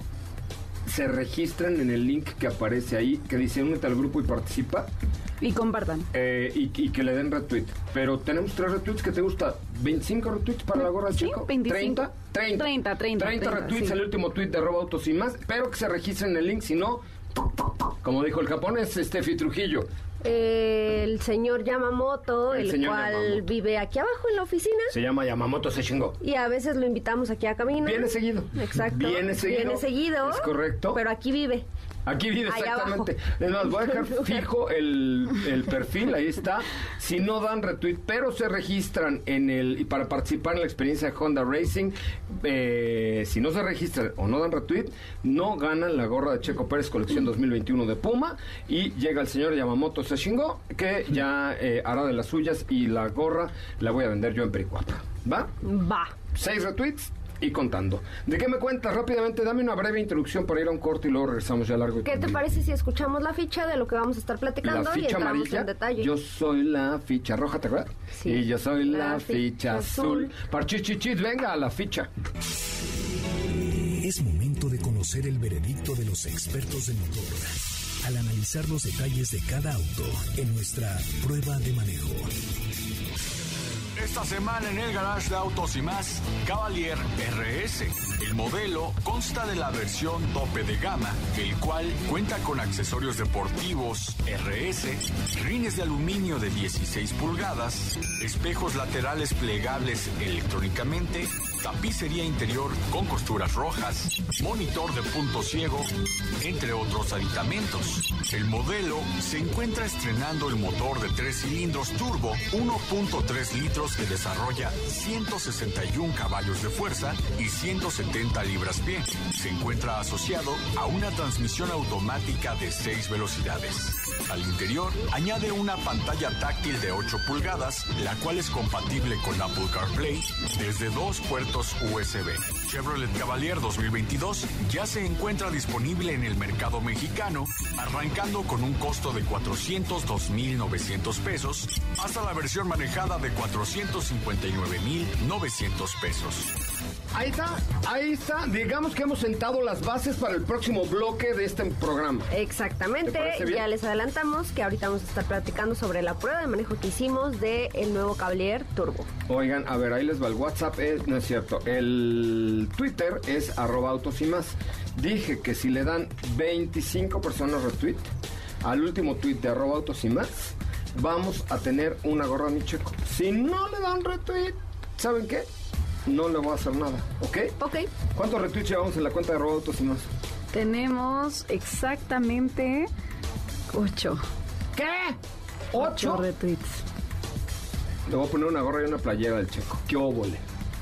se registren en el link que aparece ahí, que dice únete al grupo y participa, Y compartan. eh, y, y que le den retweet. Pero tenemos tres retweets que te gusta. ¿25 retweets para la gorra Sí, Checo? 25. ¿30? 30. 30, 30, 30 retweets sí. al último tweet de arroba autos y más, pero que se registren en el link, si no, como dijo el japonés, Steffi Trujillo. Eh, el señor Yamamoto, El el, señor cual Yamamoto. vive aquí abajo en la oficina. Se llama Yamamoto se chingó. Y a veces lo invitamos aquí a caminar. Viene seguido. Exacto. Viene seguido. Viene seguido. Es correcto. Pero aquí vive. Aquí viene exactamente. Es más, voy a dejar [laughs] fijo el, el perfil, ahí está. Si no dan retweet, pero se registran en el y para participar en la experiencia de Honda Racing, eh, si no se registran o no dan retweet, no ganan la gorra de Checo Pérez colección 2021 de Puma y llega el señor Yamamoto Seshingo que ya eh, hará de las suyas y la gorra la voy a vender yo en Pericuapa. ¿Va? Va. Seis retweets y contando. ¿De qué me cuentas? Rápidamente, dame una breve introducción para ir a un corte y luego regresamos ya largo. y ¿Qué te parece si escuchamos la ficha de lo que vamos a estar platicando La y ficha entramos amarilla. en detalle? Yo soy la ficha roja, ¿te acuerdas? Sí. Y yo soy la, La ficha, ficha azul. azul. Parchichichis, venga a la ficha. Es momento de conocer el veredicto de los expertos del motor al analizar los detalles de cada auto en nuestra prueba de manejo. Esta semana en el garage de autos y más, Cavalier RS. El modelo consta de la versión tope de gama, el cual cuenta con accesorios deportivos RS, rines de aluminio de 16 pulgadas, espejos laterales plegables electrónicamente, tapicería interior con costuras rojas, monitor de punto ciego, entre otros aditamentos. El modelo se encuentra estrenando el motor de 3 cilindros turbo 1.3 litros que desarrolla 161 caballos de fuerza y 170 libras-pie. Se encuentra asociado a una transmisión automática de 6 velocidades. Al interior añade una pantalla táctil de 8 pulgadas, la cual es compatible con Apple CarPlay desde dos puertos USB. Chevrolet Cavalier 2022 ya se encuentra disponible en el mercado mexicano, arrancando con un costo de 402.900 pesos hasta la versión manejada de 459.900 pesos. Ahí está, ahí está. Digamos que hemos sentado las bases para el próximo bloque de este programa. Exactamente, ya les adelantamos que ahorita vamos a estar platicando sobre la prueba de manejo que hicimos de el nuevo Cavalier Turbo. Oigan, a ver, ahí les va el WhatsApp, es- no es cierto. El Twitter es arroba autos y más. Dije que si le dan 25 personas retweet al último tweet de arroba autos y más, vamos a tener una gorra mi checo. Si no le dan retweet, ¿saben qué? No le voy a hacer nada, ¿ok? Ok, ¿Cuántos retweets llevamos en la cuenta de arroba autos y más? Tenemos exactamente 8. ¿Qué? ¿Ocho ¿Ocho? retweets. Le voy a poner una gorra y una playera del checo. ¿Qué óvole?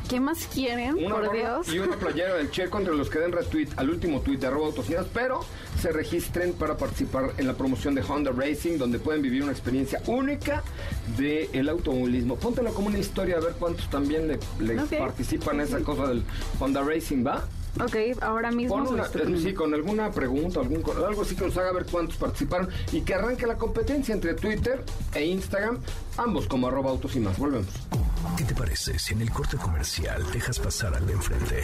¿Qué más quieren? Una por Dios. y una playera del Checo entre los que den retweet al último tweet de arroba autocinas, pero se registren para participar en la promoción de Honda Racing, donde pueden vivir una experiencia única del automovilismo. Póntelo como una historia a ver cuántos también le, participan a esa cosa del Honda Racing, ¿va? Ok, ahora mismo. Una- estoy eh, sí, con alguna pregunta, algún, algo así que nos haga ver cuántos participaron y que arranque la competencia entre Twitter e Instagram, ambos como arroba autos y más. Volvemos. ¿Qué te parece si en el corte comercial dejas pasar al de enfrente?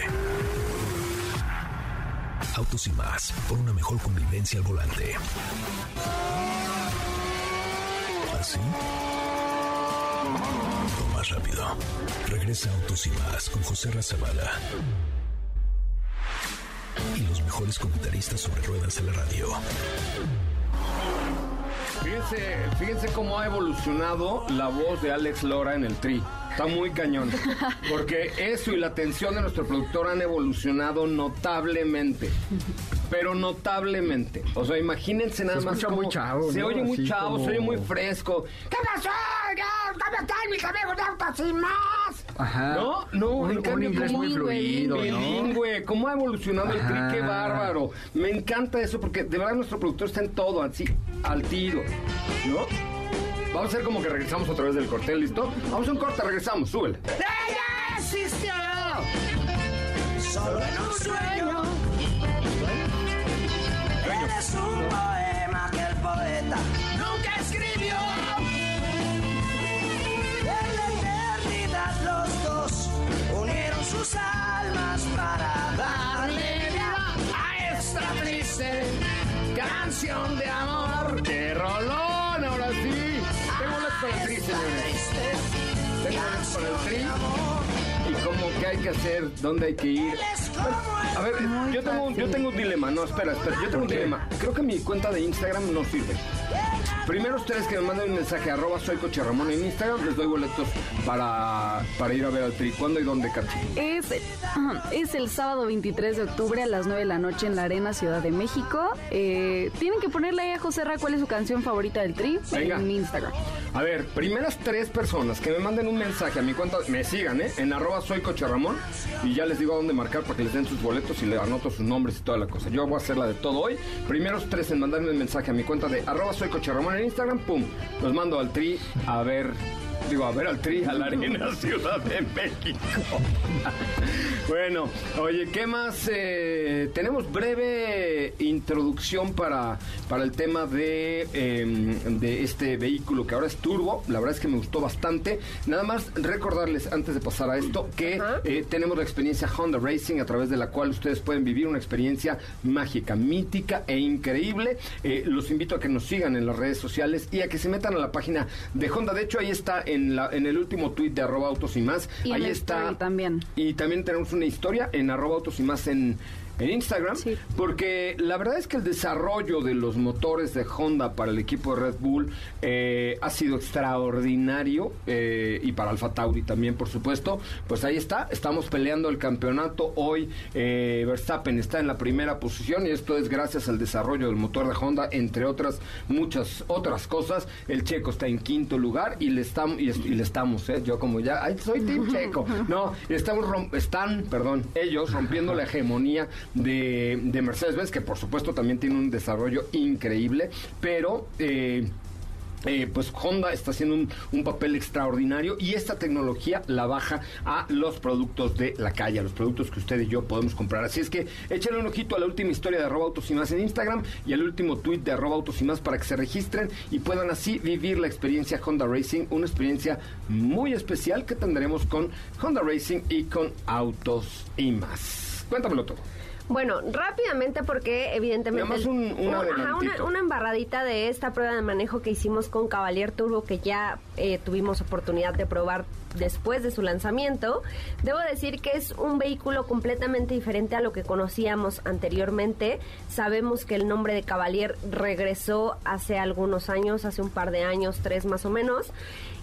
Autos y más, por una mejor convivencia al volante. ¿Así? O más rápido. Regresa Autos y más con José Razabala. Y los mejores comentaristas sobre ruedas de la radio. Fíjense, fíjense cómo ha evolucionado la voz de Alex Lora en el Tri. Está muy cañón. Porque eso y la atención de nuestro productor han evolucionado notablemente. Pero notablemente. O sea, imagínense nada Se más. cómo muy chavo, Se ¿no? oye muy Así chavo, como- se oye muy fresco. ¿Qué pasó? ¿Cómo están mis amigos de Sin Más? Ajá. No, no, Un- en un cambio, inglés ¿cómo- muy fluido, ¿no? Bilingüe, cómo ha evolucionado el Ajá. tri, qué bárbaro. Me encanta eso porque de verdad nuestro productor está en todo, así, al tiro, ¿no? Vamos a hacer como que regresamos otra vez del corte, ¿listo? Vamos a un corte, regresamos, súbele. ¡Ella existió! Solo en un sueño. Eres un poema que el poeta nunca escribió. En la eternidad los dos unieron sus almas para darle vida a esta triste Canción de amor. ¡Qué rolón! Para el tri, señores. Para el tri. ¿Y cómo qué hay que hacer? ¿Dónde hay que ir? A ver, yo tengo, yo tengo un dilema. No, espera, espera. Yo tengo un dilema. Creo que mi cuenta de Instagram no sirve. Primeros tres que me manden un mensaje arroba soy Coche Ramón en Instagram, les doy boletos para, para ir a ver al tri. ¿Cuándo y dónde, Cachi? Es, [clears throat] es el sábado 23 de octubre a las 9 de la noche en la Arena Ciudad de México. Eh, tienen que ponerle ahí a José Ra cuál es su canción favorita del Tri Venga. en Instagram. A ver, primeras tres personas que me manden un mensaje a mi cuenta, me sigan, ¿eh? En arroba soy Coche Ramón y ya les digo a dónde marcar para que les den sus boletos y le anoto sus nombres y toda la cosa. Yo voy a hacer la de todo hoy. Primeros tres en mandarme un mensaje a mi cuenta de arroba soy Coche Ramón en Instagram, pum, los mando al tri a ver, digo, a ver al tri a la Arena [laughs] Ciudad de México. [laughs] bueno, oye, ¿qué más? Eh, tenemos breve introducción para, para el tema de, eh, de este vehículo que ahora es turbo. La verdad es que me gustó bastante. Nada más recordarles antes de pasar a esto que eh, tenemos la experiencia Honda Racing a través de la cual ustedes pueden vivir una experiencia mágica, mítica e increíble. Eh, los invito a que nos sigan en las redes sociales y a que se metan a la página de Honda. De hecho, ahí está en, la, en el último tweet de arroba autos y más. Y ahí está. también. Y también tenemos una historia en arroba autos y más en, en Instagram. Porque la verdad es que el desarrollo de los motores de Honda para el equipo de Red Bull eh, ha sido extraordinario. eh, y para Alfa Tauri también, por supuesto. Pues ahí está. Estamos peleando el campeonato. Hoy eh, Verstappen está en la primera posición. Y esto es gracias al desarrollo del motor de Honda, entre otras muchas otras cosas. El checo está en quinto lugar. Y le estamos, y, le estamos, ¿eh? Yo como ya, ay, soy Team Checo. [laughs] No, estamos están, perdón, ellos rompiendo la hegemonía de, de Mercedes-Benz, que por supuesto también tiene un desarrollo increíble, pero... eh, eh, pues Honda está haciendo un, un papel extraordinario y esta tecnología la baja a los productos de la calle, a los productos que usted y yo podemos comprar. Así es que échenle un ojito a la última historia de arroba autos y más en Instagram y al último tweet de arroba autos y más para que se registren y puedan así vivir la experiencia Honda Racing, una experiencia muy especial que tendremos con Honda Racing y con autos y más. Cuéntamelo todo. Bueno, rápidamente porque evidentemente... Un- ajá, una embarradita de esta prueba de manejo que hicimos con Cavalier Turbo que ya eh, tuvimos oportunidad de probar después de su lanzamiento. Debo decir que es un vehículo completamente diferente a lo que conocíamos anteriormente. Sabemos que el nombre de Cavalier regresó hace algunos años, hace un par de años, tres más o menos.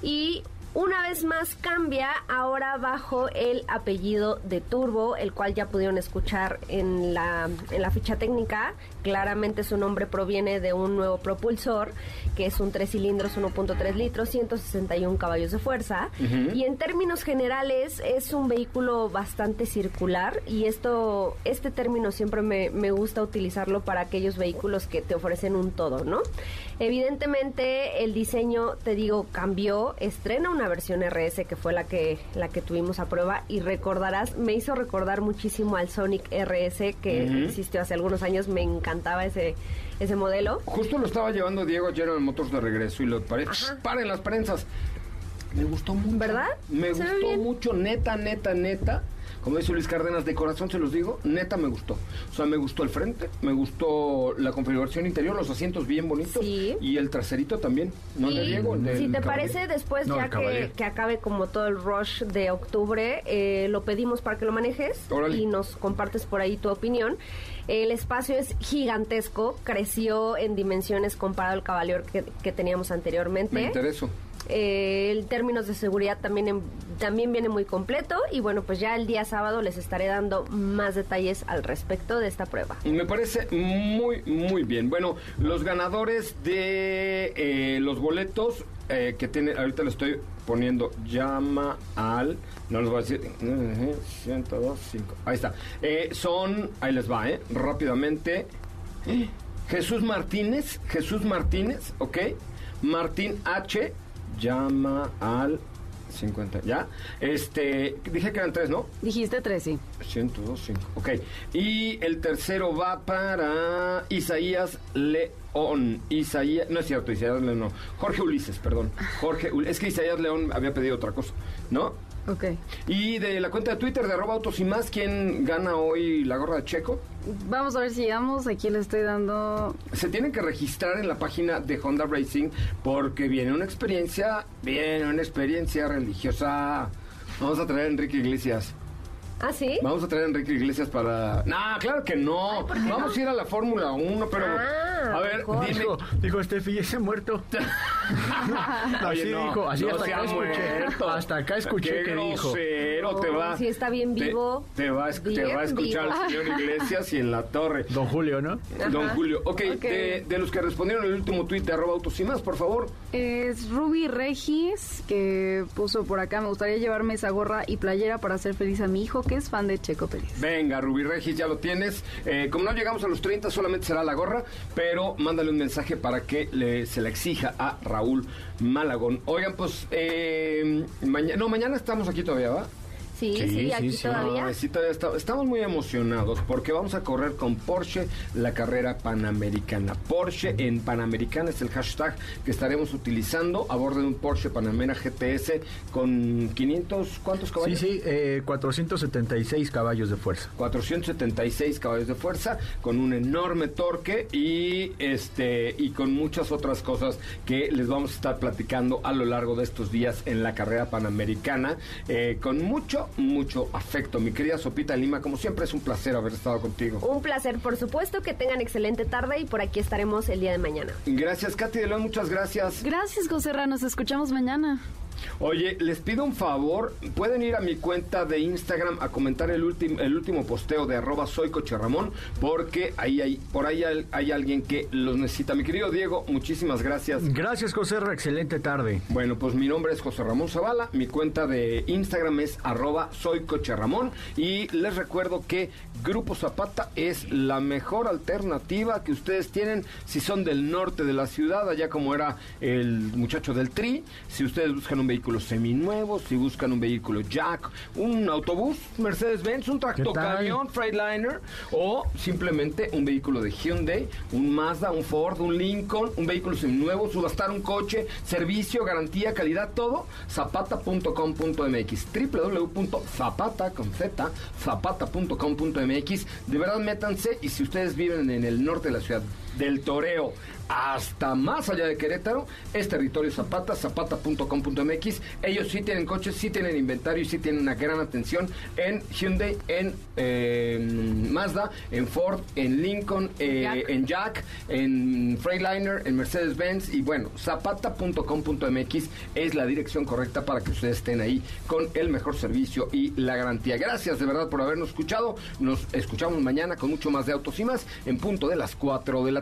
Y una vez más cambia ahora bajo el apellido de Turbo, el cual ya pudieron escuchar en la, en la ficha técnica. Claramente su nombre proviene de un nuevo propulsor, que es un 3 cilindros 1.3 litros, 161 caballos de fuerza. Y en términos generales es un vehículo bastante circular y esto, este término siempre me, me gusta utilizarlo para aquellos vehículos que te ofrecen un todo, ¿no? Evidentemente el diseño, te digo, cambió, estrena una versión RS que fue la que, la que tuvimos a prueba y recordarás, me hizo recordar muchísimo al Sonic RS que existió hace algunos años, me encantaba ese, ese modelo. Justo lo estaba llevando Diego ayer en Motors de regreso y lo paré. ¡Paren las prensas! Me gustó mucho. ¿Verdad? Me Se gustó mucho, neta, neta, neta. Como dice Luis Cárdenas, de corazón se los digo, neta me gustó. O sea, me gustó el frente, me gustó la configuración interior, los asientos bien bonitos y el traserito también. ¿No? El del si te parece, después No, ya que, que acabe como todo el rush de octubre, eh, lo pedimos para que lo manejes Órale. y nos compartes por ahí tu opinión. El espacio es gigantesco, creció en dimensiones comparado al Cavalier que, que teníamos anteriormente. Me interesó. Eh, en términos de seguridad también, también viene muy completo y bueno, pues ya el día sábado les estaré dando más detalles al respecto de esta prueba. Me parece muy, muy bien. Bueno, los ganadores de eh, los boletos eh, que tiene, ahorita le estoy poniendo, llama al, no les voy a decir, 102, 5, ahí está. Son, ahí les va, ¿eh? Rápidamente. [gasps] Jesús Martínez, Jesús Martínez, ¿ok? Martín H, llama al 50, ¿ya? Este, dije que eran tres, ¿no? Dijiste tres, sí. 102, 5. Ok. Y el tercero va para Isaías León. Isaías, no es cierto, Isaías León, no. Jorge Ulises, perdón. Jorge, es que Isaías León había pedido otra cosa, ¿no? Ok. Y de la cuenta de Twitter de arroba autos y más, ¿quién gana hoy la gorra de Checo? Vamos a ver si llegamos. Aquí le estoy dando. Se tienen que registrar en la página de Honda Racing porque viene una experiencia, viene una experiencia religiosa. Vamos a traer a Enrique Iglesias. ¿Ah, sí? Vamos a traer a Enrique Iglesias para... No, claro que no. ¿por qué Vamos no? a ir a la Fórmula 1, pero... Ah, a ver, mejor. dime... Dijo, dijo Steffi, ese muerto. [laughs] Oye, así no, dijo, así no hasta acá escuché. muerto. Hasta acá escuché Qué que dijo. te No, va... si está bien vivo, Te, va, te va a escuchar vivo. el señor [laughs] Iglesias y en la torre. Don Julio, ¿no? Don Ajá. Julio. Ok, Ok. De, de los que respondieron el último tuit de arroba autos y más, por favor. Es Ruby Regis, que puso por acá. Me gustaría llevarme esa gorra y playera para hacer feliz a mi hijo, que es fan de Checo Pérez. Venga, Rubí Regis, ya lo tienes. Eh, como no llegamos a los 30, solamente será la gorra, pero mándale un mensaje para que le- se la exija a Raúl Malagón. Oigan, pues, eh, mañana, no, mañana estamos aquí todavía, ¿va? Sí, sí, Sí, aquí sí, sí. todavía. Ay, sí, todavía está- estamos muy emocionados porque vamos a correr con Porsche la carrera panamericana. Porsche en Panamericana es el hashtag que estaremos utilizando a bordo de un Porsche Panamera GTS con 500, ¿cuántos Sí, caballos? sí, eh, 476 caballos de fuerza. 476 caballos de fuerza, con un enorme torque y este y con muchas otras cosas que les vamos a estar platicando a lo largo de estos días en la carrera panamericana, eh, con mucho, mucho afecto. Mi querida Sopita Lima, como siempre es un placer haber estado contigo. Un placer, por supuesto, que tengan excelente tarde y por aquí estaremos el día de mañana. Gracias, Katy de León, muchas gracias. Gracias, José Ra. Nos escuchamos mañana. Oye, les pido un favor, pueden ir a mi cuenta de Instagram a comentar el último el último posteo de arroba soy Coche Ramón, porque ahí hay, por ahí hay, hay alguien que los necesita. Mi querido Diego, muchísimas gracias. Gracias, José excelente tarde. Bueno, pues mi nombre es José Ramón Zavala, mi cuenta de Instagram es arroba soy Coche Ramón y les recuerdo que Grupo Zapata es la mejor alternativa que ustedes tienen si son del norte de la ciudad, allá como era el muchacho del Tri, si ustedes buscan un vehículo seminuevo, si buscan un vehículo Jack, un autobús Mercedes-Benz, un tractocamión Freightliner o simplemente un vehículo de Hyundai, un Mazda, un Ford, un Lincoln, un vehículo seminuevo, subastar un coche, servicio, garantía, calidad, todo, zapata.com.mx, www.zapata con Z, zapata.com.mx, de verdad métanse y si ustedes viven en el norte de la ciudad del Toreo hasta más allá de Querétaro, es territorio Zapata, zapata.com.mx. Ellos sí tienen coches, sí tienen inventario y sí tienen una gran atención en Hyundai, en eh, Mazda, en Ford, en Lincoln, eh, Jack. en Jack, en Freightliner, en Mercedes-Benz y bueno, zapata.com.mx es la dirección correcta para que ustedes estén ahí con el mejor servicio y la garantía. Gracias de verdad por habernos escuchado. Nos escuchamos mañana con mucho más de autos y más en punto de las 4 de la